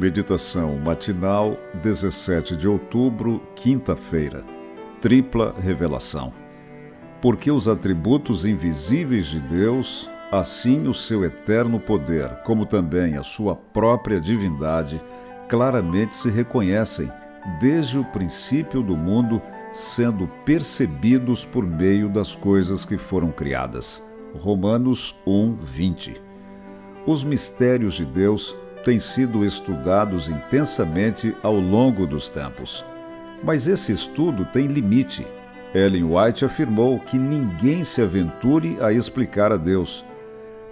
Meditação matinal, 17 de outubro, quinta-feira. Tripla revelação. Porque os atributos invisíveis de Deus, assim o seu eterno poder, como também a sua própria divindade, claramente se reconhecem desde o princípio do mundo, sendo percebidos por meio das coisas que foram criadas. Romanos 1, 20. Os mistérios de Deus têm sido estudados intensamente ao longo dos tempos. Mas esse estudo tem limite. Ellen White afirmou que ninguém se aventure a explicar a Deus.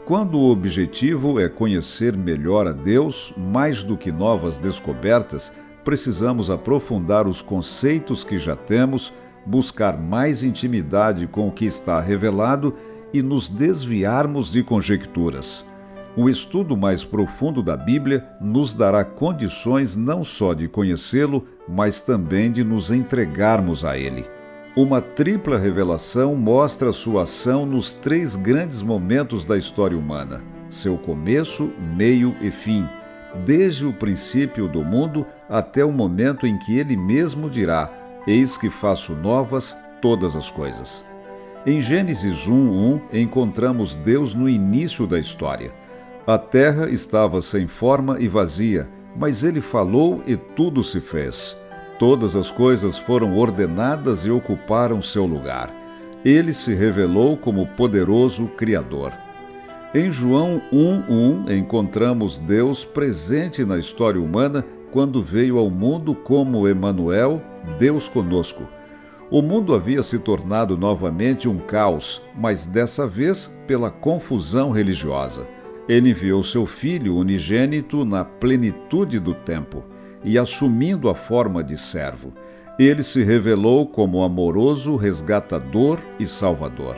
Quando o objetivo é conhecer melhor a Deus, mais do que novas descobertas, precisamos aprofundar os conceitos que já temos, buscar mais intimidade com o que está revelado e nos desviarmos de conjecturas. O estudo mais profundo da Bíblia nos dará condições não só de conhecê-lo, mas também de nos entregarmos a ele. Uma tripla revelação mostra sua ação nos três grandes momentos da história humana: seu começo, meio e fim, desde o princípio do mundo até o momento em que ele mesmo dirá: Eis que faço novas todas as coisas. Em Gênesis 1:1 encontramos Deus no início da história. A terra estava sem forma e vazia, mas ele falou e tudo se fez. Todas as coisas foram ordenadas e ocuparam seu lugar. Ele se revelou como poderoso Criador. Em João 1:1 encontramos Deus presente na história humana quando veio ao mundo como Emanuel, Deus conosco. O mundo havia se tornado novamente um caos, mas dessa vez pela confusão religiosa. Ele enviou seu filho unigênito na plenitude do tempo e, assumindo a forma de servo, ele se revelou como amoroso resgatador e salvador.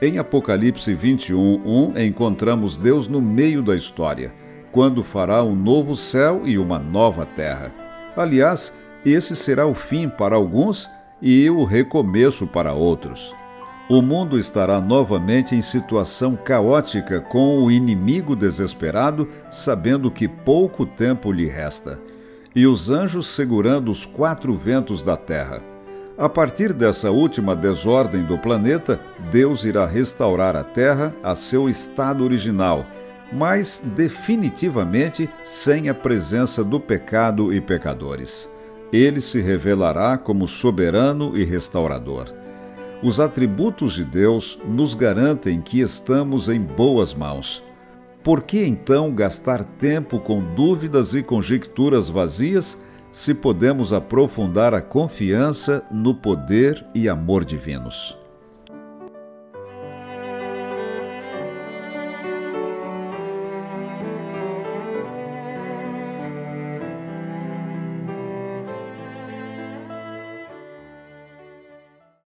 Em Apocalipse 21:1 encontramos Deus no meio da história, quando fará um novo céu e uma nova terra. Aliás, esse será o fim para alguns e o recomeço para outros o mundo estará novamente em situação caótica com o inimigo desesperado, sabendo que pouco tempo lhe resta, e os anjos segurando os quatro ventos da terra. A partir dessa última desordem do planeta, Deus irá restaurar a Terra a seu estado original, mas definitivamente sem a presença do pecado e pecadores. Ele se revelará como soberano e restaurador. Os atributos de Deus nos garantem que estamos em boas mãos. Por que então gastar tempo com dúvidas e conjecturas vazias se podemos aprofundar a confiança no poder e amor divinos?